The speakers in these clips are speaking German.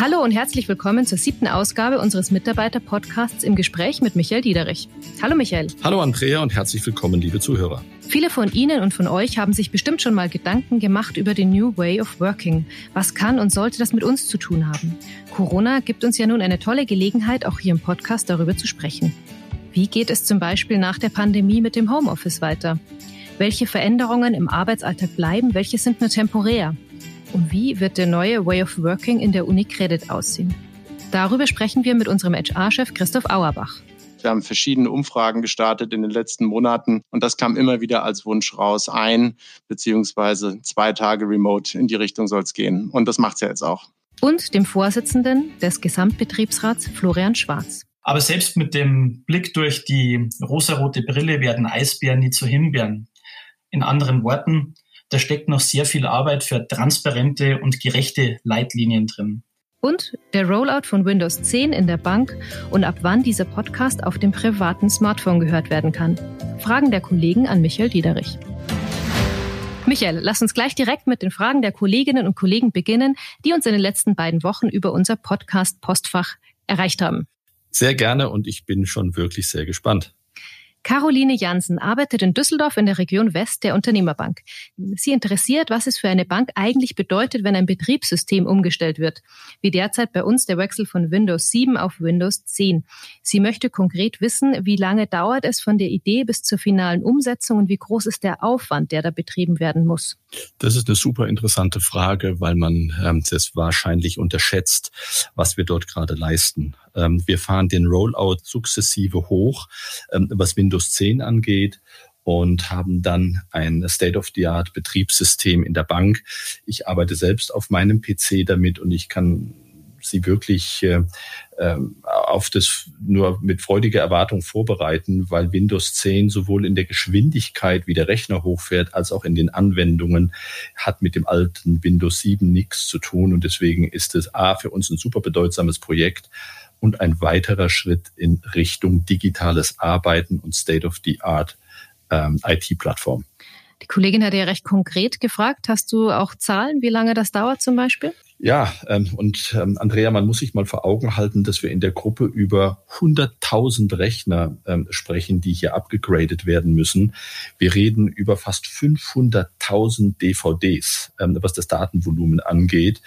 Hallo und herzlich willkommen zur siebten Ausgabe unseres Mitarbeiter-Podcasts im Gespräch mit Michael Diederich. Hallo Michael. Hallo Andrea und herzlich willkommen, liebe Zuhörer. Viele von Ihnen und von euch haben sich bestimmt schon mal Gedanken gemacht über den New Way of Working. Was kann und sollte das mit uns zu tun haben? Corona gibt uns ja nun eine tolle Gelegenheit, auch hier im Podcast darüber zu sprechen. Wie geht es zum Beispiel nach der Pandemie mit dem Homeoffice weiter? Welche Veränderungen im Arbeitsalltag bleiben, welche sind nur temporär? Und wie wird der neue Way of Working in der Uni Credit aussehen? Darüber sprechen wir mit unserem HR-Chef Christoph Auerbach. Wir haben verschiedene Umfragen gestartet in den letzten Monaten und das kam immer wieder als Wunsch raus. Ein beziehungsweise zwei Tage remote in die Richtung soll es gehen. Und das macht es ja jetzt auch. Und dem Vorsitzenden des Gesamtbetriebsrats Florian Schwarz. Aber selbst mit dem Blick durch die rosarote Brille werden Eisbären nie zu Himbeeren. In anderen Worten, da steckt noch sehr viel Arbeit für transparente und gerechte Leitlinien drin. Und der Rollout von Windows 10 in der Bank und ab wann dieser Podcast auf dem privaten Smartphone gehört werden kann. Fragen der Kollegen an Michael Diederich. Michael, lass uns gleich direkt mit den Fragen der Kolleginnen und Kollegen beginnen, die uns in den letzten beiden Wochen über unser Podcast Postfach erreicht haben. Sehr gerne und ich bin schon wirklich sehr gespannt. Caroline Jansen arbeitet in Düsseldorf in der Region West der Unternehmerbank. Sie interessiert, was es für eine Bank eigentlich bedeutet, wenn ein Betriebssystem umgestellt wird, wie derzeit bei uns der Wechsel von Windows 7 auf Windows 10. Sie möchte konkret wissen, wie lange dauert es von der Idee bis zur finalen Umsetzung und wie groß ist der Aufwand, der da betrieben werden muss. Das ist eine super interessante Frage, weil man ähm, das wahrscheinlich unterschätzt, was wir dort gerade leisten. Ähm, wir fahren den Rollout sukzessive hoch, ähm, was Windows 10 angeht und haben dann ein State-of-the-Art Betriebssystem in der Bank. Ich arbeite selbst auf meinem PC damit und ich kann sie wirklich äh, ähm, auf das nur mit freudiger Erwartung vorbereiten, weil Windows 10 sowohl in der Geschwindigkeit, wie der Rechner hochfährt, als auch in den Anwendungen hat mit dem alten Windows 7 nichts zu tun. Und deswegen ist es A für uns ein super bedeutsames Projekt und ein weiterer Schritt in Richtung digitales Arbeiten und State-of-the-Art ähm, IT-Plattform. Die Kollegin hatte ja recht konkret gefragt. Hast du auch Zahlen, wie lange das dauert zum Beispiel? Ja, ähm, und ähm, Andrea, man muss sich mal vor Augen halten, dass wir in der Gruppe über 100.000 Rechner ähm, sprechen, die hier abgegradet werden müssen. Wir reden über fast 500.000 DVDs, ähm, was das Datenvolumen angeht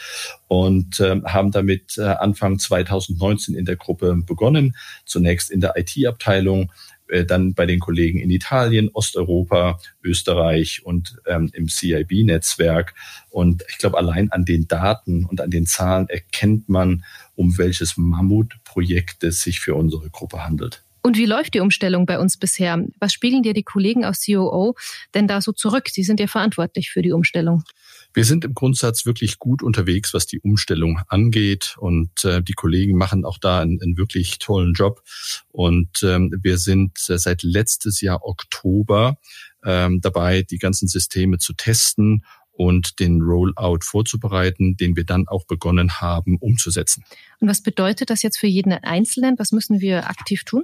und ähm, haben damit äh, Anfang 2019 in der Gruppe begonnen, zunächst in der IT-Abteilung äh, dann bei den Kollegen in Italien, Osteuropa, Österreich und ähm, im CIB-Netzwerk. Und ich glaube, allein an den Daten und an den Zahlen erkennt man, um welches Mammutprojekt es sich für unsere Gruppe handelt. Und wie läuft die Umstellung bei uns bisher? Was spiegeln dir die Kollegen aus COO denn da so zurück? Sie sind ja verantwortlich für die Umstellung. Wir sind im Grundsatz wirklich gut unterwegs, was die Umstellung angeht. Und äh, die Kollegen machen auch da einen, einen wirklich tollen Job. Und ähm, wir sind äh, seit letztes Jahr Oktober ähm, dabei, die ganzen Systeme zu testen und den Rollout vorzubereiten, den wir dann auch begonnen haben umzusetzen. Und was bedeutet das jetzt für jeden Einzelnen? Was müssen wir aktiv tun?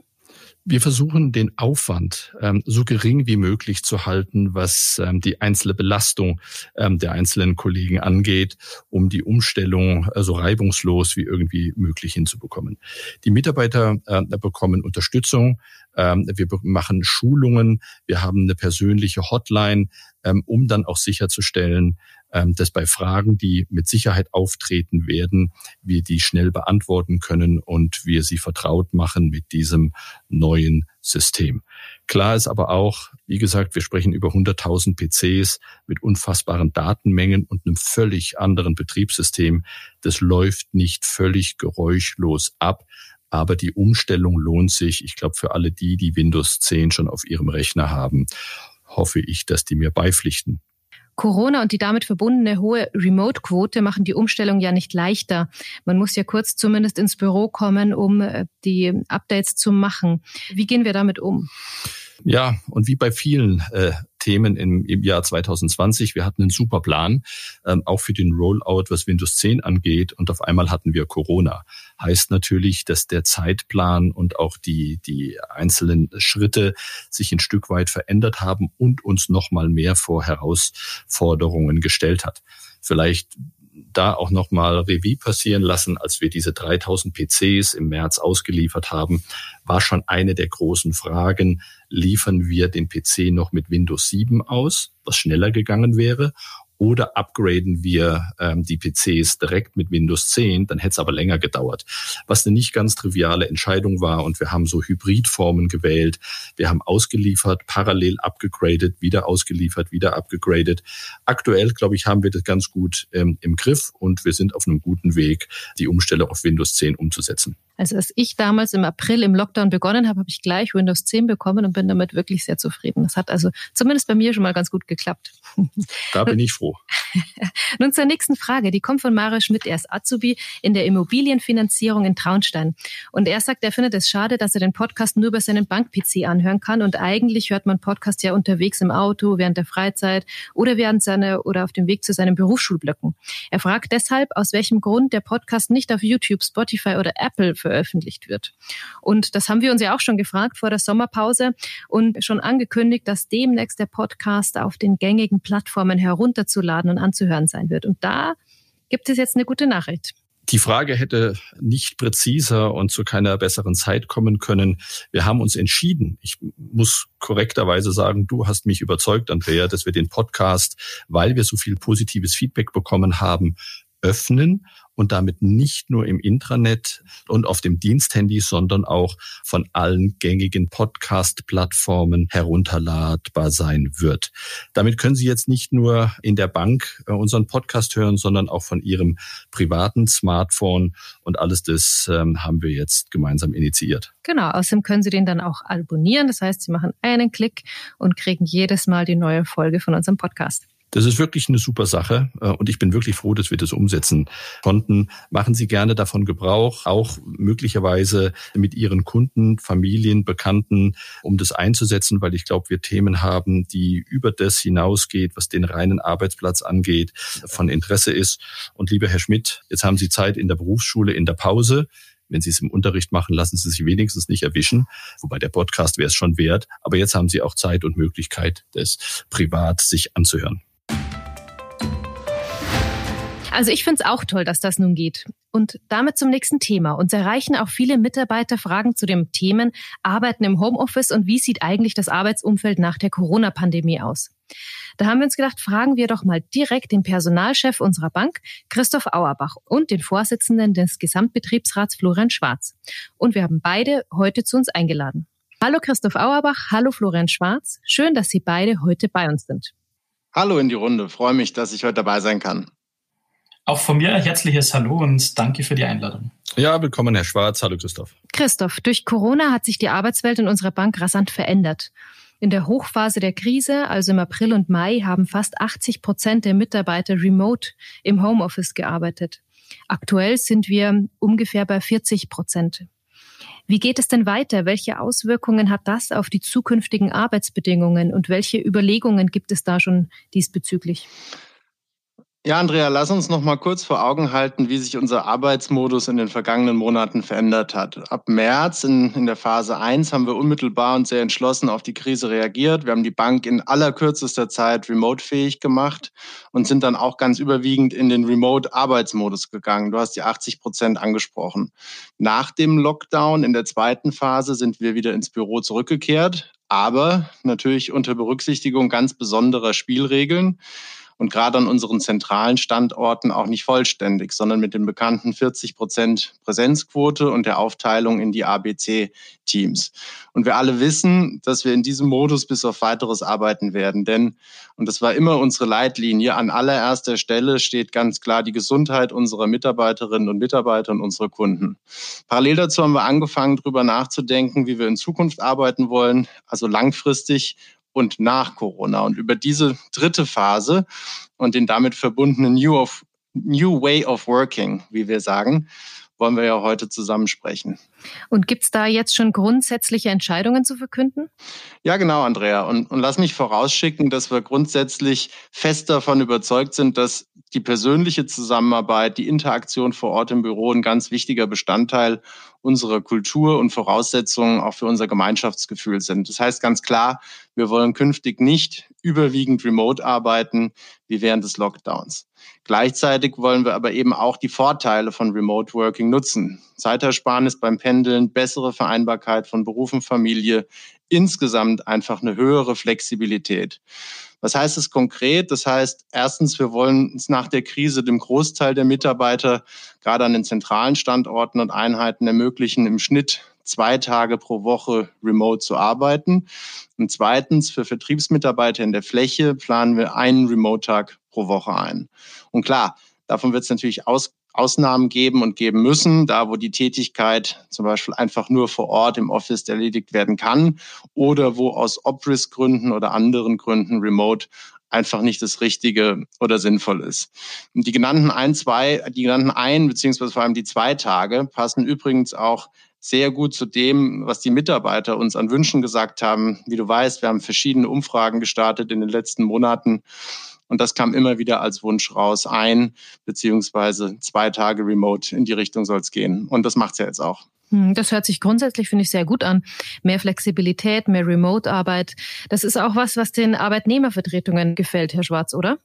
Wir versuchen den Aufwand ähm, so gering wie möglich zu halten, was ähm, die einzelne Belastung ähm, der einzelnen Kollegen angeht, um die Umstellung äh, so reibungslos wie irgendwie möglich hinzubekommen. Die Mitarbeiter äh, bekommen Unterstützung. Ähm, wir machen Schulungen. Wir haben eine persönliche Hotline, ähm, um dann auch sicherzustellen, dass bei Fragen, die mit Sicherheit auftreten werden, wir die schnell beantworten können und wir sie vertraut machen mit diesem neuen System. Klar ist aber auch, wie gesagt, wir sprechen über 100.000 PCs mit unfassbaren Datenmengen und einem völlig anderen Betriebssystem. Das läuft nicht völlig geräuschlos ab. Aber die Umstellung lohnt sich. Ich glaube, für alle die, die Windows 10 schon auf ihrem Rechner haben, hoffe ich, dass die mir beipflichten. Corona und die damit verbundene hohe Remote-Quote machen die Umstellung ja nicht leichter. Man muss ja kurz zumindest ins Büro kommen, um äh, die Updates zu machen. Wie gehen wir damit um? Ja, und wie bei vielen äh, Themen im, im Jahr 2020, wir hatten einen super Plan, ähm, auch für den Rollout, was Windows 10 angeht. Und auf einmal hatten wir Corona. Heißt natürlich, dass der Zeitplan und auch die, die einzelnen Schritte sich ein Stück weit verändert haben und uns noch mal mehr vor Herausforderungen gestellt hat. Vielleicht da auch nochmal Revue passieren lassen, als wir diese 3000 PCs im März ausgeliefert haben, war schon eine der großen Fragen, liefern wir den PC noch mit Windows 7 aus, was schneller gegangen wäre, oder upgraden wir ähm, die PCs direkt mit Windows 10, dann hätte es aber länger gedauert. Was eine nicht ganz triviale Entscheidung war und wir haben so Hybridformen gewählt. Wir haben ausgeliefert, parallel abgegradet, wieder ausgeliefert, wieder abgegradet. Aktuell, glaube ich, haben wir das ganz gut ähm, im Griff und wir sind auf einem guten Weg, die Umstellung auf Windows 10 umzusetzen. Also als ich damals im April im Lockdown begonnen habe, habe ich gleich Windows 10 bekommen und bin damit wirklich sehr zufrieden. Das hat also zumindest bei mir schon mal ganz gut geklappt. Da bin ich froh. Nun zur nächsten Frage. Die kommt von Mario Schmidt. Er ist Azubi in der Immobilienfinanzierung in Traunstein. Und er sagt, er findet es schade, dass er den Podcast nur über seinen Bank-PC anhören kann. Und eigentlich hört man Podcast ja unterwegs im Auto, während der Freizeit oder während seiner oder auf dem Weg zu seinen Berufsschulblöcken. Er fragt deshalb, aus welchem Grund der Podcast nicht auf YouTube, Spotify oder Apple veröffentlicht wird. Und das haben wir uns ja auch schon gefragt vor der Sommerpause und schon angekündigt, dass demnächst der Podcast auf den gängigen Plattformen herunterzuladen und anzuhören sein wird. Und da gibt es jetzt eine gute Nachricht. Die Frage hätte nicht präziser und zu keiner besseren Zeit kommen können. Wir haben uns entschieden. Ich muss korrekterweise sagen, du hast mich überzeugt, Andrea, dass wir den Podcast, weil wir so viel positives Feedback bekommen haben, öffnen und damit nicht nur im Intranet und auf dem Diensthandy, sondern auch von allen gängigen Podcast-Plattformen herunterladbar sein wird. Damit können Sie jetzt nicht nur in der Bank äh, unseren Podcast hören, sondern auch von Ihrem privaten Smartphone und alles das ähm, haben wir jetzt gemeinsam initiiert. Genau, außerdem können Sie den dann auch abonnieren. Das heißt, Sie machen einen Klick und kriegen jedes Mal die neue Folge von unserem Podcast. Das ist wirklich eine super Sache äh, und ich bin wirklich froh, dass wir das umsetzen konnten. Machen Sie gerne davon Gebrauch, auch möglicherweise mit Ihren Kunden, Familien, Bekannten, um das einzusetzen, weil ich glaube, wir Themen haben, die über das hinausgeht, was den reinen Arbeitsplatz angeht, von Interesse ist. Und lieber Herr Schmidt, jetzt haben Sie Zeit in der Berufsschule, in der Pause. Wenn Sie es im Unterricht machen, lassen Sie sich wenigstens nicht erwischen. Wobei der Podcast wäre es schon wert. Aber jetzt haben Sie auch Zeit und Möglichkeit, das privat sich anzuhören. Also ich finde es auch toll, dass das nun geht. Und damit zum nächsten Thema. Uns erreichen auch viele Mitarbeiter Fragen zu den Themen Arbeiten im Homeoffice und wie sieht eigentlich das Arbeitsumfeld nach der Corona-Pandemie aus. Da haben wir uns gedacht, fragen wir doch mal direkt den Personalchef unserer Bank, Christoph Auerbach, und den Vorsitzenden des Gesamtbetriebsrats, Florian Schwarz. Und wir haben beide heute zu uns eingeladen. Hallo Christoph Auerbach, hallo Florian Schwarz. Schön, dass Sie beide heute bei uns sind. Hallo in die Runde. Freue mich, dass ich heute dabei sein kann. Auch von mir ein herzliches Hallo und danke für die Einladung. Ja, willkommen, Herr Schwarz. Hallo, Christoph. Christoph, durch Corona hat sich die Arbeitswelt in unserer Bank rasant verändert. In der Hochphase der Krise, also im April und Mai, haben fast 80 Prozent der Mitarbeiter remote im Homeoffice gearbeitet. Aktuell sind wir ungefähr bei 40 Prozent. Wie geht es denn weiter? Welche Auswirkungen hat das auf die zukünftigen Arbeitsbedingungen und welche Überlegungen gibt es da schon diesbezüglich? Ja, Andrea, lass uns noch mal kurz vor Augen halten, wie sich unser Arbeitsmodus in den vergangenen Monaten verändert hat. Ab März in, in der Phase 1 haben wir unmittelbar und sehr entschlossen auf die Krise reagiert. Wir haben die Bank in allerkürzester Zeit remote-fähig gemacht und sind dann auch ganz überwiegend in den Remote-Arbeitsmodus gegangen. Du hast die 80 Prozent angesprochen. Nach dem Lockdown in der zweiten Phase sind wir wieder ins Büro zurückgekehrt, aber natürlich unter Berücksichtigung ganz besonderer Spielregeln und gerade an unseren zentralen Standorten auch nicht vollständig, sondern mit den bekannten 40 Prozent Präsenzquote und der Aufteilung in die ABC-Teams. Und wir alle wissen, dass wir in diesem Modus bis auf weiteres arbeiten werden, denn, und das war immer unsere Leitlinie, an allererster Stelle steht ganz klar die Gesundheit unserer Mitarbeiterinnen und Mitarbeiter und unserer Kunden. Parallel dazu haben wir angefangen, darüber nachzudenken, wie wir in Zukunft arbeiten wollen, also langfristig und nach Corona. Und über diese dritte Phase und den damit verbundenen New, of, New Way of Working, wie wir sagen, wollen wir ja heute zusammen sprechen. Und gibt es da jetzt schon grundsätzliche Entscheidungen zu verkünden? Ja, genau, Andrea. Und, und lass mich vorausschicken, dass wir grundsätzlich fest davon überzeugt sind, dass die persönliche Zusammenarbeit, die Interaktion vor Ort im Büro ein ganz wichtiger Bestandteil unserer Kultur und Voraussetzungen auch für unser Gemeinschaftsgefühl sind. Das heißt ganz klar, Wir wollen künftig nicht überwiegend remote arbeiten wie während des Lockdowns. Gleichzeitig wollen wir aber eben auch die Vorteile von Remote Working nutzen. Zeitersparnis beim Pendeln, bessere Vereinbarkeit von Beruf und Familie, insgesamt einfach eine höhere Flexibilität. Was heißt es konkret? Das heißt, erstens, wir wollen uns nach der Krise dem Großteil der Mitarbeiter gerade an den zentralen Standorten und Einheiten ermöglichen, im Schnitt zwei Tage pro Woche remote zu arbeiten. Und zweitens, für Vertriebsmitarbeiter in der Fläche planen wir einen Remote-Tag pro Woche ein. Und klar, davon wird es natürlich aus, Ausnahmen geben und geben müssen, da wo die Tätigkeit zum Beispiel einfach nur vor Ort im Office erledigt werden kann oder wo aus Ob-Risk-Gründen oder anderen Gründen remote einfach nicht das Richtige oder sinnvoll ist. Und die genannten ein, zwei, die genannten ein, beziehungsweise vor allem die zwei Tage passen übrigens auch sehr gut zu dem, was die Mitarbeiter uns an Wünschen gesagt haben. Wie du weißt, wir haben verschiedene Umfragen gestartet in den letzten Monaten und das kam immer wieder als Wunsch raus, ein beziehungsweise zwei Tage remote in die Richtung soll es gehen. Und das macht es ja jetzt auch. Hm, das hört sich grundsätzlich, finde ich, sehr gut an. Mehr Flexibilität, mehr Remote-Arbeit. Das ist auch was, was den Arbeitnehmervertretungen gefällt, Herr Schwarz, oder?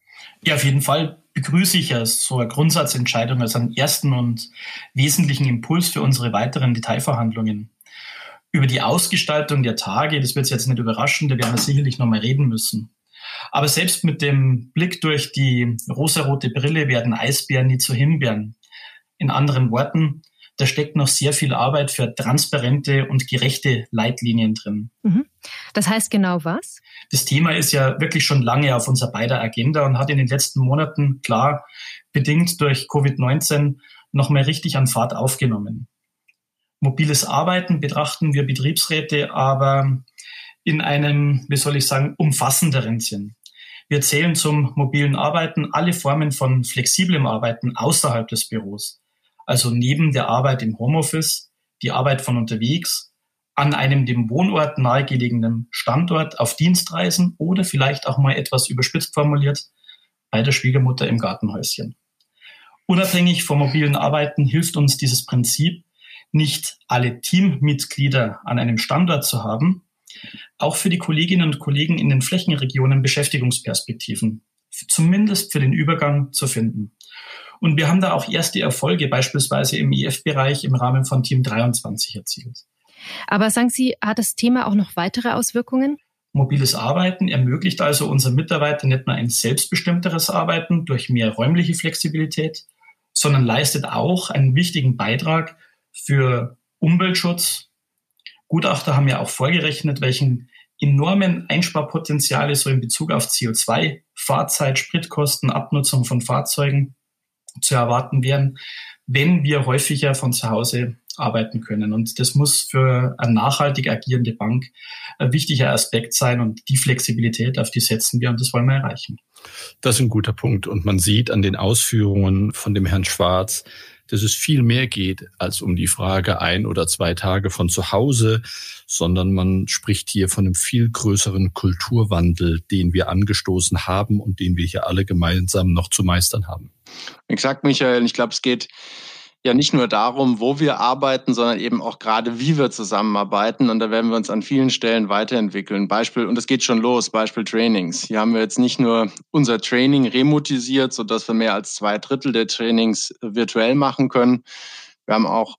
Ja, auf jeden Fall begrüße ich ja so eine Grundsatzentscheidung als einen ersten und wesentlichen Impuls für unsere weiteren Detailverhandlungen. Über die Ausgestaltung der Tage, das wird jetzt nicht überraschen, da werden wir sicherlich nochmal reden müssen. Aber selbst mit dem Blick durch die rosarote Brille werden Eisbären nie zu Himbeeren. In anderen Worten, da steckt noch sehr viel Arbeit für transparente und gerechte Leitlinien drin. Mhm. Das heißt genau was? Das Thema ist ja wirklich schon lange auf unserer beider Agenda und hat in den letzten Monaten klar bedingt durch Covid-19 noch mehr richtig an Fahrt aufgenommen. Mobiles Arbeiten betrachten wir Betriebsräte aber in einem, wie soll ich sagen, umfassenderen Sinn. Wir zählen zum mobilen Arbeiten alle Formen von flexiblem Arbeiten außerhalb des Büros. Also neben der Arbeit im Homeoffice, die Arbeit von unterwegs, an einem dem Wohnort nahegelegenen Standort auf Dienstreisen oder vielleicht auch mal etwas überspitzt formuliert bei der Schwiegermutter im Gartenhäuschen. Unabhängig vom mobilen Arbeiten hilft uns dieses Prinzip, nicht alle Teammitglieder an einem Standort zu haben, auch für die Kolleginnen und Kollegen in den Flächenregionen Beschäftigungsperspektiven, zumindest für den Übergang zu finden. Und wir haben da auch erste Erfolge, beispielsweise im IF-Bereich im Rahmen von Team 23 erzielt. Aber sagen Sie, hat das Thema auch noch weitere Auswirkungen? Mobiles Arbeiten ermöglicht also unseren Mitarbeitern nicht nur ein selbstbestimmteres Arbeiten durch mehr räumliche Flexibilität, sondern leistet auch einen wichtigen Beitrag für Umweltschutz, Gutachter haben ja auch vorgerechnet, welchen enormen Einsparpotenziale so in Bezug auf CO2, Fahrzeit, Spritkosten, Abnutzung von Fahrzeugen zu erwarten wären, wenn wir häufiger von zu Hause arbeiten können. Und das muss für eine nachhaltig agierende Bank ein wichtiger Aspekt sein und die Flexibilität, auf die setzen wir und das wollen wir erreichen. Das ist ein guter Punkt. Und man sieht an den Ausführungen von dem Herrn Schwarz, dass es viel mehr geht als um die Frage ein oder zwei Tage von zu Hause, sondern man spricht hier von einem viel größeren Kulturwandel, den wir angestoßen haben und den wir hier alle gemeinsam noch zu meistern haben. Exakt, Michael. Ich glaube, es geht ja nicht nur darum, wo wir arbeiten, sondern eben auch gerade, wie wir zusammenarbeiten. Und da werden wir uns an vielen Stellen weiterentwickeln. Beispiel, und es geht schon los, Beispiel Trainings. Hier haben wir jetzt nicht nur unser Training remotisiert, sodass wir mehr als zwei Drittel der Trainings virtuell machen können. Wir haben auch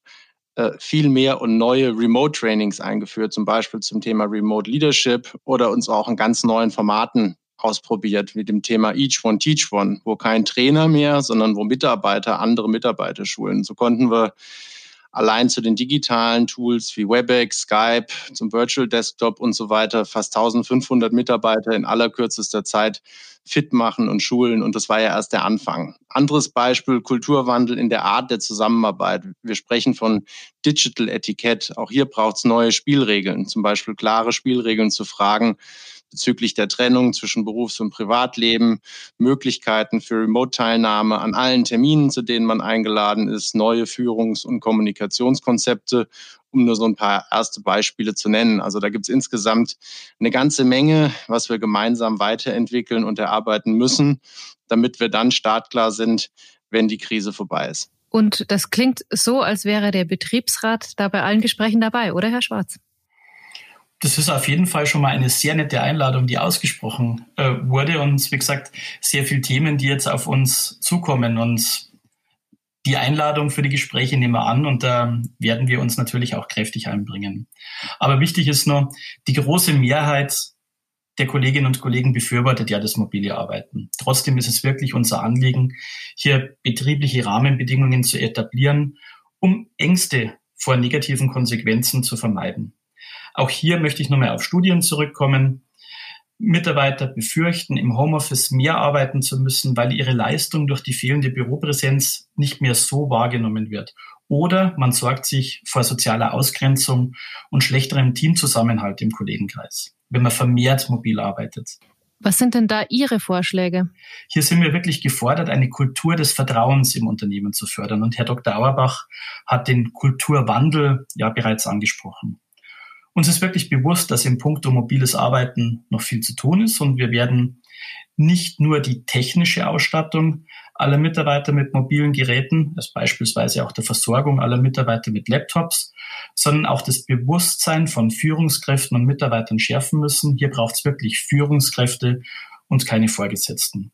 äh, viel mehr und neue Remote-Trainings eingeführt, zum Beispiel zum Thema Remote Leadership oder uns auch in ganz neuen Formaten ausprobiert mit dem Thema Each One Teach One, wo kein Trainer mehr, sondern wo Mitarbeiter andere Mitarbeiter schulen. So konnten wir allein zu den digitalen Tools wie WebEx, Skype, zum Virtual Desktop und so weiter fast 1500 Mitarbeiter in aller kürzester Zeit fit machen und schulen. Und das war ja erst der Anfang. Anderes Beispiel, Kulturwandel in der Art der Zusammenarbeit. Wir sprechen von Digital Etikett. Auch hier braucht es neue Spielregeln, zum Beispiel klare Spielregeln zu fragen, bezüglich der Trennung zwischen Berufs- und Privatleben, Möglichkeiten für Remote-Teilnahme an allen Terminen, zu denen man eingeladen ist, neue Führungs- und Kommunikationskonzepte, um nur so ein paar erste Beispiele zu nennen. Also da gibt es insgesamt eine ganze Menge, was wir gemeinsam weiterentwickeln und erarbeiten müssen, damit wir dann startklar sind, wenn die Krise vorbei ist. Und das klingt so, als wäre der Betriebsrat da bei allen Gesprächen dabei, oder Herr Schwarz? Das ist auf jeden Fall schon mal eine sehr nette Einladung, die ausgesprochen äh, wurde. Und wie gesagt, sehr viele Themen, die jetzt auf uns zukommen. Und die Einladung für die Gespräche nehmen wir an und da werden wir uns natürlich auch kräftig einbringen. Aber wichtig ist nur, die große Mehrheit der Kolleginnen und Kollegen befürwortet ja das mobile Arbeiten. Trotzdem ist es wirklich unser Anliegen, hier betriebliche Rahmenbedingungen zu etablieren, um Ängste vor negativen Konsequenzen zu vermeiden. Auch hier möchte ich nochmal auf Studien zurückkommen. Mitarbeiter befürchten, im Homeoffice mehr arbeiten zu müssen, weil ihre Leistung durch die fehlende Büropräsenz nicht mehr so wahrgenommen wird. Oder man sorgt sich vor sozialer Ausgrenzung und schlechterem Teamzusammenhalt im Kollegenkreis, wenn man vermehrt mobil arbeitet. Was sind denn da Ihre Vorschläge? Hier sind wir wirklich gefordert, eine Kultur des Vertrauens im Unternehmen zu fördern. Und Herr Dr. Auerbach hat den Kulturwandel ja bereits angesprochen. Uns ist wirklich bewusst, dass im Punkto mobiles Arbeiten noch viel zu tun ist und wir werden nicht nur die technische Ausstattung aller Mitarbeiter mit mobilen Geräten, als beispielsweise auch der Versorgung aller Mitarbeiter mit Laptops, sondern auch das Bewusstsein von Führungskräften und Mitarbeitern schärfen müssen. Hier braucht es wirklich Führungskräfte und keine Vorgesetzten.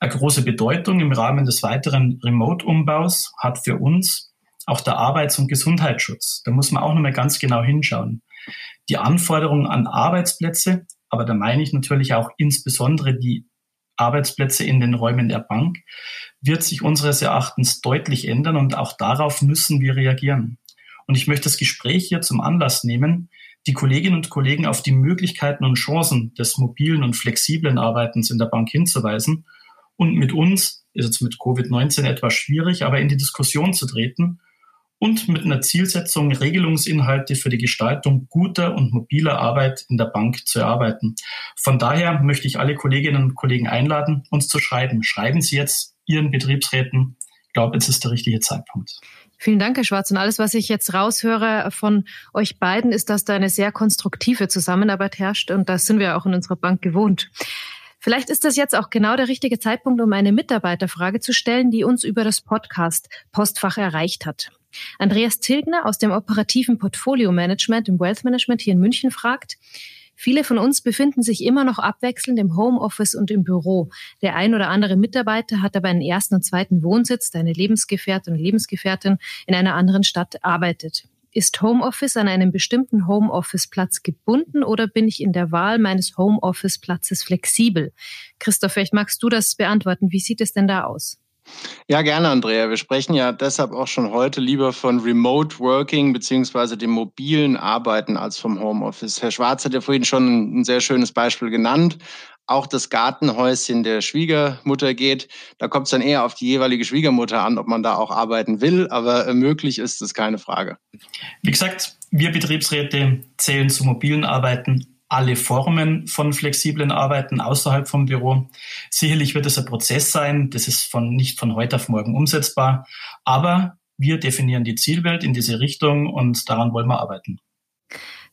Eine große Bedeutung im Rahmen des weiteren Remote-Umbaus hat für uns auch der Arbeits- und Gesundheitsschutz. Da muss man auch nochmal ganz genau hinschauen. Die Anforderungen an Arbeitsplätze, aber da meine ich natürlich auch insbesondere die Arbeitsplätze in den Räumen der Bank, wird sich unseres Erachtens deutlich ändern und auch darauf müssen wir reagieren. Und ich möchte das Gespräch hier zum Anlass nehmen, die Kolleginnen und Kollegen auf die Möglichkeiten und Chancen des mobilen und flexiblen Arbeitens in der Bank hinzuweisen und mit uns, ist jetzt mit Covid-19 etwas schwierig, aber in die Diskussion zu treten und mit einer Zielsetzung, Regelungsinhalte für die Gestaltung guter und mobiler Arbeit in der Bank zu erarbeiten. Von daher möchte ich alle Kolleginnen und Kollegen einladen, uns zu schreiben. Schreiben Sie jetzt Ihren Betriebsräten. Ich glaube, jetzt ist der richtige Zeitpunkt. Vielen Dank, Herr Schwarz. Und alles, was ich jetzt raushöre von euch beiden, ist, dass da eine sehr konstruktive Zusammenarbeit herrscht. Und das sind wir auch in unserer Bank gewohnt. Vielleicht ist das jetzt auch genau der richtige Zeitpunkt, um eine Mitarbeiterfrage zu stellen, die uns über das Podcast Postfach erreicht hat. Andreas Tilgner aus dem operativen Portfolio Management im Wealth Management hier in München fragt, Viele von uns befinden sich immer noch abwechselnd im Homeoffice und im Büro. Der ein oder andere Mitarbeiter hat aber einen ersten und zweiten Wohnsitz, deine Lebensgefährtin und Lebensgefährtin in einer anderen Stadt arbeitet. Ist Homeoffice an einem bestimmten Homeoffice-Platz gebunden oder bin ich in der Wahl meines Homeoffice-Platzes flexibel? Christoph, vielleicht magst du das beantworten. Wie sieht es denn da aus? Ja, gerne, Andrea. Wir sprechen ja deshalb auch schon heute lieber von Remote Working beziehungsweise dem mobilen Arbeiten als vom Homeoffice. Herr Schwarz hat ja vorhin schon ein sehr schönes Beispiel genannt. Auch das Gartenhäuschen der Schwiegermutter geht. Da kommt es dann eher auf die jeweilige Schwiegermutter an, ob man da auch arbeiten will. Aber äh, möglich ist es keine Frage. Wie gesagt, wir Betriebsräte zählen zu mobilen Arbeiten alle Formen von flexiblen Arbeiten außerhalb vom Büro. Sicherlich wird es ein Prozess sein, das ist von, nicht von heute auf morgen umsetzbar, aber wir definieren die Zielwelt in diese Richtung und daran wollen wir arbeiten.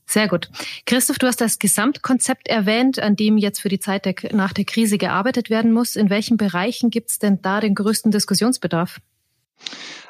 Sehr gut. Christoph, du hast das Gesamtkonzept erwähnt, an dem jetzt für die Zeit der, nach der Krise gearbeitet werden muss. In welchen Bereichen gibt es denn da den größten Diskussionsbedarf?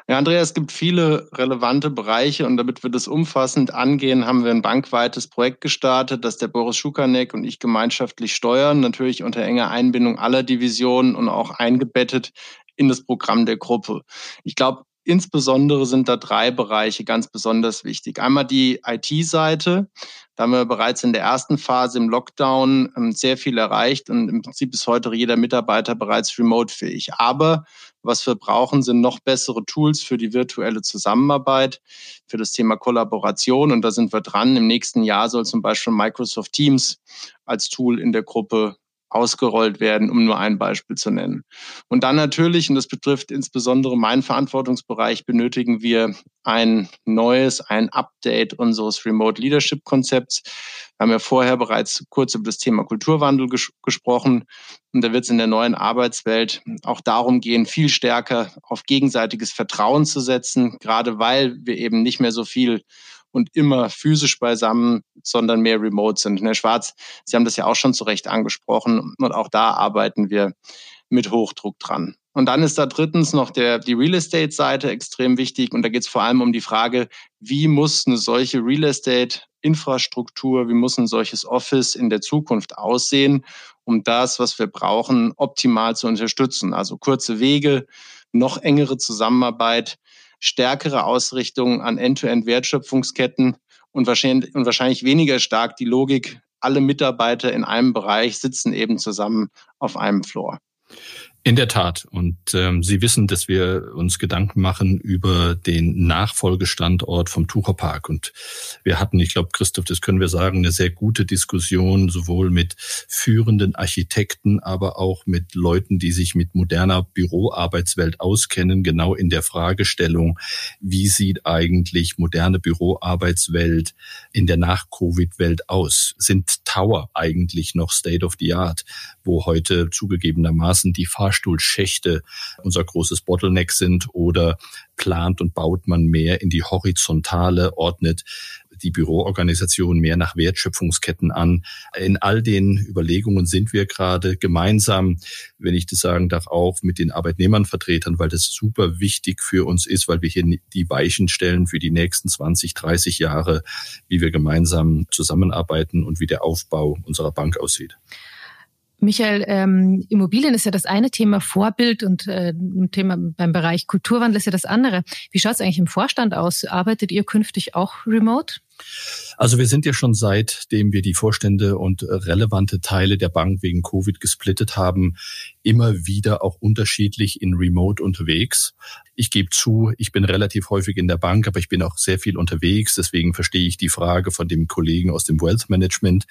Ja, Andrea, es gibt viele relevante Bereiche und damit wir das umfassend angehen, haben wir ein bankweites Projekt gestartet, das der Boris Schukanek und ich gemeinschaftlich steuern, natürlich unter enger Einbindung aller Divisionen und auch eingebettet in das Programm der Gruppe. Ich glaube, insbesondere sind da drei Bereiche ganz besonders wichtig. Einmal die IT-Seite. Da haben wir bereits in der ersten Phase im Lockdown ähm, sehr viel erreicht und im Prinzip ist heute jeder Mitarbeiter bereits remote-fähig. Aber was wir brauchen, sind noch bessere Tools für die virtuelle Zusammenarbeit, für das Thema Kollaboration. Und da sind wir dran. Im nächsten Jahr soll zum Beispiel Microsoft Teams als Tool in der Gruppe ausgerollt werden, um nur ein Beispiel zu nennen. Und dann natürlich, und das betrifft insbesondere meinen Verantwortungsbereich, benötigen wir ein neues, ein Update unseres Remote Leadership Konzepts. Wir haben ja vorher bereits kurz über das Thema Kulturwandel ges gesprochen. Und da wird es in der neuen Arbeitswelt auch darum gehen, viel stärker auf gegenseitiges Vertrauen zu setzen, gerade weil wir eben nicht mehr so viel und immer physisch beisammen, sondern mehr remote sind. Herr Schwarz, Sie haben das ja auch schon zu Recht angesprochen und auch da arbeiten wir mit Hochdruck dran. Und dann ist da drittens noch der, die Real Estate-Seite extrem wichtig. Und da geht es vor allem um die Frage, wie muss eine solche Real Estate-Infrastruktur, wie muss ein solches Office in der Zukunft aussehen, um das, was wir brauchen, optimal zu unterstützen. Also kurze Wege, noch engere Zusammenarbeit, stärkere Ausrichtung an End-to-End-Wertschöpfungsketten und wahrscheinlich, und wahrscheinlich weniger stark die Logik, alle Mitarbeiter in einem Bereich sitzen eben zusammen auf einem Floor. In der Tat. Und ähm, Sie wissen, dass wir uns Gedanken machen über den Nachfolgestandort vom Tucherpark. Und wir hatten, ich glaube, Christoph, das können wir sagen, eine sehr gute Diskussion, sowohl mit führenden Architekten, aber auch mit Leuten, die sich mit moderner Büroarbeitswelt auskennen, genau in der Fragestellung, wie sieht eigentlich moderne Büroarbeitswelt in der Nach-Covid-Welt aus? Sind Tower eigentlich noch State of the Art, wo heute zugegebenermaßen die Fahr Fahrstuhlschächte unser großes Bottleneck sind oder plant und baut man mehr in die horizontale, ordnet die Büroorganisation mehr nach Wertschöpfungsketten an. In all den Überlegungen sind wir gerade gemeinsam, wenn ich das sagen darf, auch mit den Arbeitnehmernvertretern, weil das super wichtig für uns ist, weil wir hier die Weichen stellen für die nächsten 20, 30 Jahre, wie wir gemeinsam zusammenarbeiten und wie der Aufbau unserer Bank aussieht. Michael, ähm, Immobilien ist ja das eine Thema, Vorbild und äh, ein Thema beim Bereich Kulturwandel ist ja das andere. Wie schaut es eigentlich im Vorstand aus? Arbeitet ihr künftig auch remote? Also wir sind ja schon seitdem wir die Vorstände und relevante Teile der Bank wegen Covid gesplittet haben, immer wieder auch unterschiedlich in Remote unterwegs. Ich gebe zu, ich bin relativ häufig in der Bank, aber ich bin auch sehr viel unterwegs. Deswegen verstehe ich die Frage von dem Kollegen aus dem Wealth Management.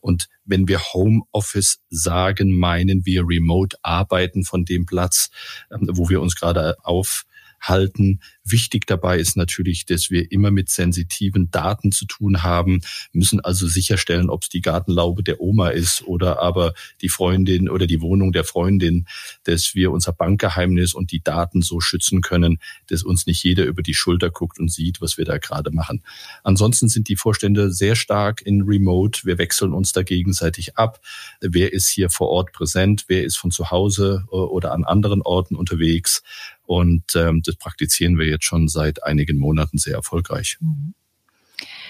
Und wenn wir Homeoffice sagen, meinen wir Remote arbeiten von dem Platz, ähm, wo wir uns gerade auf halten. Wichtig dabei ist natürlich, dass wir immer mit sensitiven Daten zu tun haben, müssen also sicherstellen, ob es die Gartenlaube der Oma ist oder aber die Freundin oder die Wohnung der Freundin, dass wir unser Bankgeheimnis und die Daten so schützen können, dass uns nicht jeder über die Schulter guckt und sieht, was wir da gerade machen. Ansonsten sind die Vorstände sehr stark in Remote. Wir wechseln uns da gegenseitig ab. Wer ist hier vor Ort präsent? Wer ist von zu Hause äh, oder an anderen Orten unterwegs? Und ähm, das praktizieren wir jetzt schon seit einigen Monaten sehr erfolgreich. Mhm.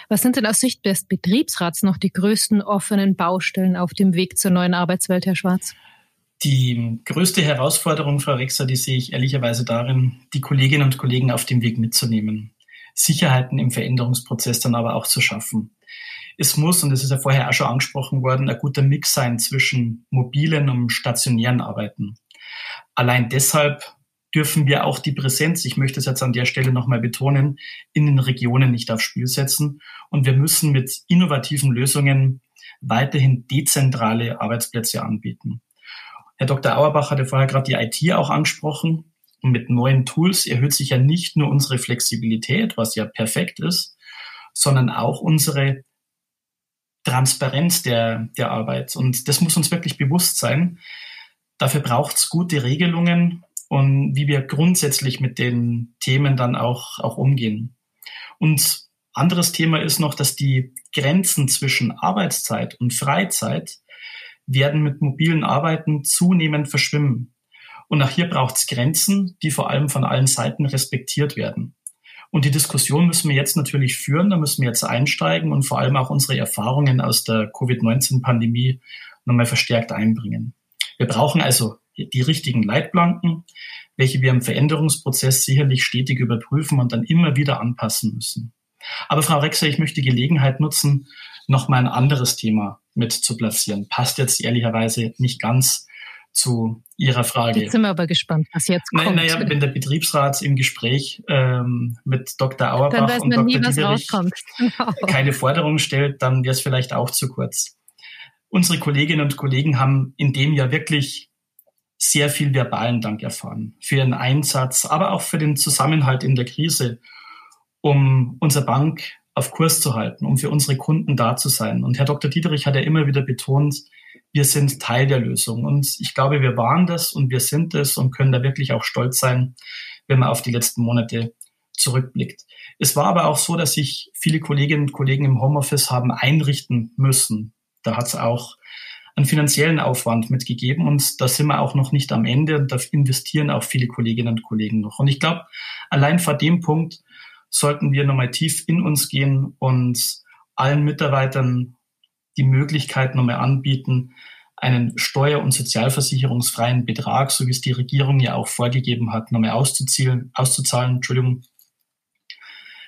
Was sind denn aus Sicht des Betriebsrats noch die größten offenen Baustellen auf dem Weg zur neuen Arbeitswelt, Herr Schwarz? Die größte Herausforderung, Frau Rexer, die sehe ich ehrlicherweise darin, die Kolleginnen und Kollegen auf dem Weg mitzunehmen. Sicherheiten im Veränderungsprozess dann aber auch zu schaffen. Es muss, und das ist ja vorher auch schon angesprochen worden, ein guter Mix sein zwischen mobilen und stationären Arbeiten. Allein deshalb dürfen wir auch die Präsenz, ich möchte es jetzt an der Stelle nochmal betonen, in den Regionen nicht aufs Spiel setzen. Und wir müssen mit innovativen Lösungen weiterhin dezentrale Arbeitsplätze anbieten. Herr Dr. Auerbach hatte vorher gerade die IT auch angesprochen. Und mit neuen Tools erhöht sich ja nicht nur unsere Flexibilität, was ja perfekt ist, sondern auch unsere Transparenz der, der Arbeit. Und das muss uns wirklich bewusst sein. Dafür braucht es gute Regelungen und wie wir grundsätzlich mit den Themen dann auch, auch umgehen. Und anderes Thema ist noch, dass die Grenzen zwischen Arbeitszeit und Freizeit werden mit mobilen Arbeiten zunehmend verschwimmen. Und auch hier braucht es Grenzen, die vor allem von allen Seiten respektiert werden. Und die Diskussion müssen wir jetzt natürlich führen, da müssen wir jetzt einsteigen und vor allem auch unsere Erfahrungen aus der Covid-19-Pandemie nochmal verstärkt einbringen. Wir brauchen also die richtigen Leitplanken, welche wir im Veränderungsprozess sicherlich stetig überprüfen und dann immer wieder anpassen müssen. Aber Frau Rexer, ich möchte die Gelegenheit nutzen, noch mal ein anderes Thema mit zu platzieren. Passt jetzt ehrlicherweise nicht ganz zu Ihrer Frage. Jetzt sind wir aber gespannt, was jetzt kommt. Nein, naja, wenn der Betriebsrat im Gespräch ähm, mit Dr. Auerbach und Dr. Nie, Dieterich genau. keine Forderung stellt, dann wäre es vielleicht auch zu kurz. Unsere Kolleginnen und Kollegen haben in dem Jahr wirklich sehr viel verbalen Dank erfahren für ihren Einsatz, aber auch für den Zusammenhalt in der Krise, um unsere Bank auf Kurs zu halten, um für unsere Kunden da zu sein. Und Herr Dr. Dieterich hat ja immer wieder betont, wir sind Teil der Lösung. Und ich glaube, wir waren das und wir sind es und können da wirklich auch stolz sein, wenn man auf die letzten Monate zurückblickt. Es war aber auch so, dass sich viele Kolleginnen und Kollegen im Homeoffice haben einrichten müssen. Da hat es auch einen finanziellen Aufwand mitgegeben und da sind wir auch noch nicht am Ende und da investieren auch viele Kolleginnen und Kollegen noch. Und ich glaube, allein vor dem Punkt sollten wir nochmal tief in uns gehen und allen Mitarbeitern die Möglichkeit nochmal anbieten, einen steuer- und sozialversicherungsfreien Betrag, so wie es die Regierung ja auch vorgegeben hat, nochmal auszuzahlen, Entschuldigung,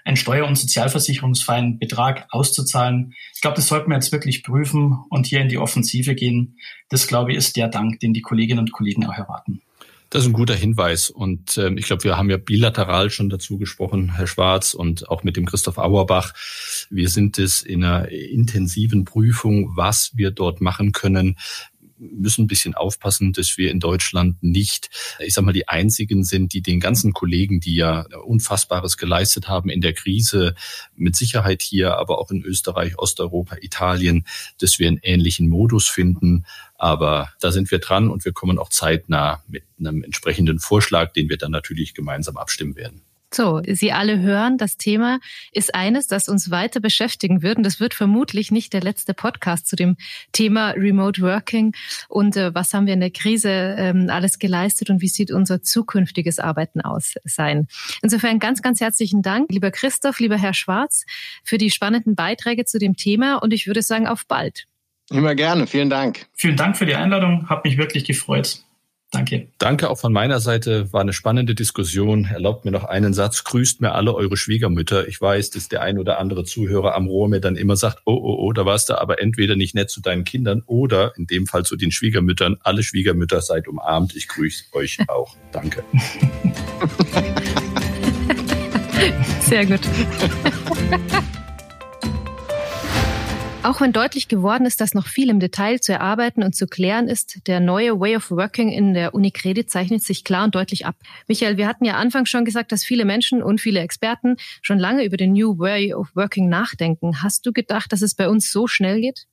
einen steuer- und sozialversicherungsfreien Betrag auszuzahlen. Ich glaube, das sollten wir jetzt wirklich prüfen und hier in die Offensive gehen. Das, glaube ich, ist der Dank, den die Kolleginnen und Kollegen auch erwarten. Das ist ein guter Hinweis. Und ähm, ich glaube, wir haben ja bilateral schon dazu gesprochen, Herr Schwarz, und auch mit dem Christoph Auerbach. Wir sind es in einer intensiven Prüfung, was wir dort machen können müssen ein bisschen aufpassen, dass wir in Deutschland nicht, ich sag mal, die einzigen sind, die den ganzen Kollegen, die ja Unfassbares geleistet haben in der Krise, mit Sicherheit hier, aber auch in Österreich, Osteuropa, Italien, dass wir einen ähnlichen Modus finden. Aber da sind wir dran und wir kommen auch zeitnah mit einem entsprechenden Vorschlag, den wir dann natürlich gemeinsam abstimmen werden. So, Sie alle hören, das Thema ist eines, das uns weiter beschäftigen wird. Und das wird vermutlich nicht der letzte Podcast zu dem Thema Remote Working und äh, was haben wir in der Krise ähm, alles geleistet und wie sieht unser zukünftiges Arbeiten aus sein. Insofern ganz, ganz herzlichen Dank, lieber Christoph, lieber Herr Schwarz, für die spannenden Beiträge zu dem Thema. Und ich würde sagen, auf bald. Immer gerne. Vielen Dank. Vielen Dank für die Einladung. Hat mich wirklich gefreut. Danke. Danke auch von meiner Seite. War eine spannende Diskussion. Erlaubt mir noch einen Satz. Grüßt mir alle eure Schwiegermütter. Ich weiß, dass der ein oder andere Zuhörer am Rohr mir dann immer sagt, oh, oh, oh, da warst du aber entweder nicht nett zu deinen Kindern oder in dem Fall zu den Schwiegermüttern. Alle Schwiegermütter seid umarmt. Ich grüße euch auch. Danke. Sehr gut. Auch wenn deutlich geworden ist, dass noch viel im Detail zu erarbeiten und zu klären ist, der neue Way of Working in der Unicredit zeichnet sich klar und deutlich ab. Michael, wir hatten ja anfangs schon gesagt, dass viele Menschen und viele Experten schon lange über den New Way of Working nachdenken. Hast du gedacht, dass es bei uns so schnell geht?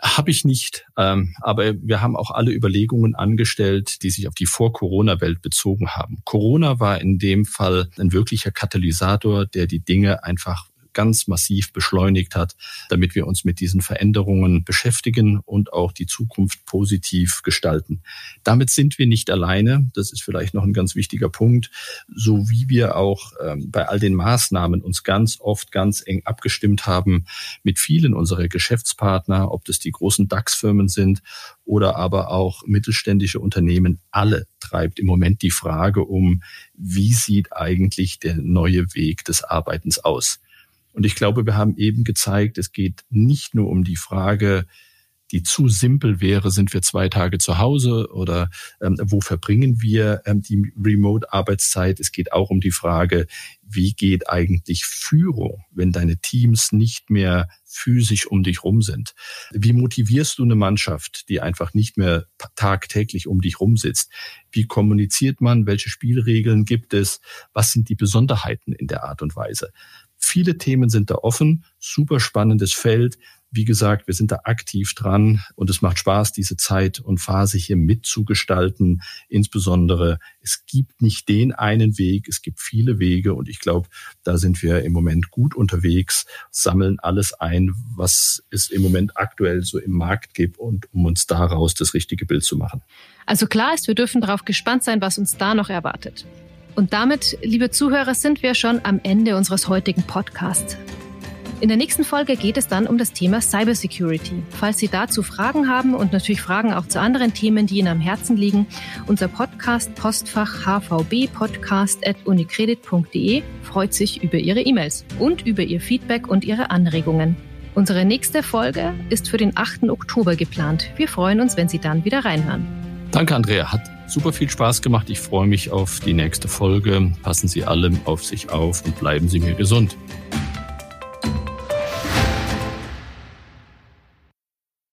Habe ich nicht. Ähm, aber wir haben auch alle Überlegungen angestellt, die sich auf die Vor-Corona-Welt bezogen haben. Corona war in dem Fall ein wirklicher Katalysator, der die Dinge einfach ganz massiv beschleunigt hat, damit wir uns mit diesen Veränderungen beschäftigen und auch die Zukunft positiv gestalten. Damit sind wir nicht alleine. Das ist vielleicht noch ein ganz wichtiger Punkt. So wie wir auch ähm, bei all den Maßnahmen uns ganz oft ganz eng abgestimmt haben mit vielen unserer Geschäftspartner, ob das die großen DAX-Firmen sind oder aber auch mittelständische Unternehmen, alle treibt im Moment die Frage um, wie sieht eigentlich der neue Weg des Arbeitens aus? Und ich glaube, wir haben eben gezeigt, es geht nicht nur um die Frage, die zu simpel wäre, sind wir zwei Tage zu Hause oder ähm, wo verbringen wir ähm, die Remote-Arbeitszeit. Es geht auch um die Frage, wie geht eigentlich Führung, wenn deine Teams nicht mehr physisch um dich rum sind? Wie motivierst du eine Mannschaft, die einfach nicht mehr tagtäglich um dich rum sitzt? Wie kommuniziert man? Welche Spielregeln gibt es? Was sind die Besonderheiten in der Art und Weise? Viele Themen sind da offen, super spannendes Feld. Wie gesagt, wir sind da aktiv dran und es macht Spaß, diese Zeit und Phase hier mitzugestalten. Insbesondere, es gibt nicht den einen Weg, es gibt viele Wege und ich glaube, da sind wir im Moment gut unterwegs, sammeln alles ein, was es im Moment aktuell so im Markt gibt und um uns daraus das richtige Bild zu machen. Also klar ist, wir dürfen darauf gespannt sein, was uns da noch erwartet. Und damit, liebe Zuhörer, sind wir schon am Ende unseres heutigen Podcasts. In der nächsten Folge geht es dann um das Thema Cybersecurity. Falls Sie dazu Fragen haben und natürlich Fragen auch zu anderen Themen, die Ihnen am Herzen liegen, unser Podcast Postfach hvbpodcast.unicredit.de freut sich über Ihre E-Mails und über Ihr Feedback und Ihre Anregungen. Unsere nächste Folge ist für den 8. Oktober geplant. Wir freuen uns, wenn Sie dann wieder reinhören. Danke, Andrea. Hat super viel Spaß gemacht. Ich freue mich auf die nächste Folge. Passen Sie alle auf sich auf und bleiben Sie mir gesund.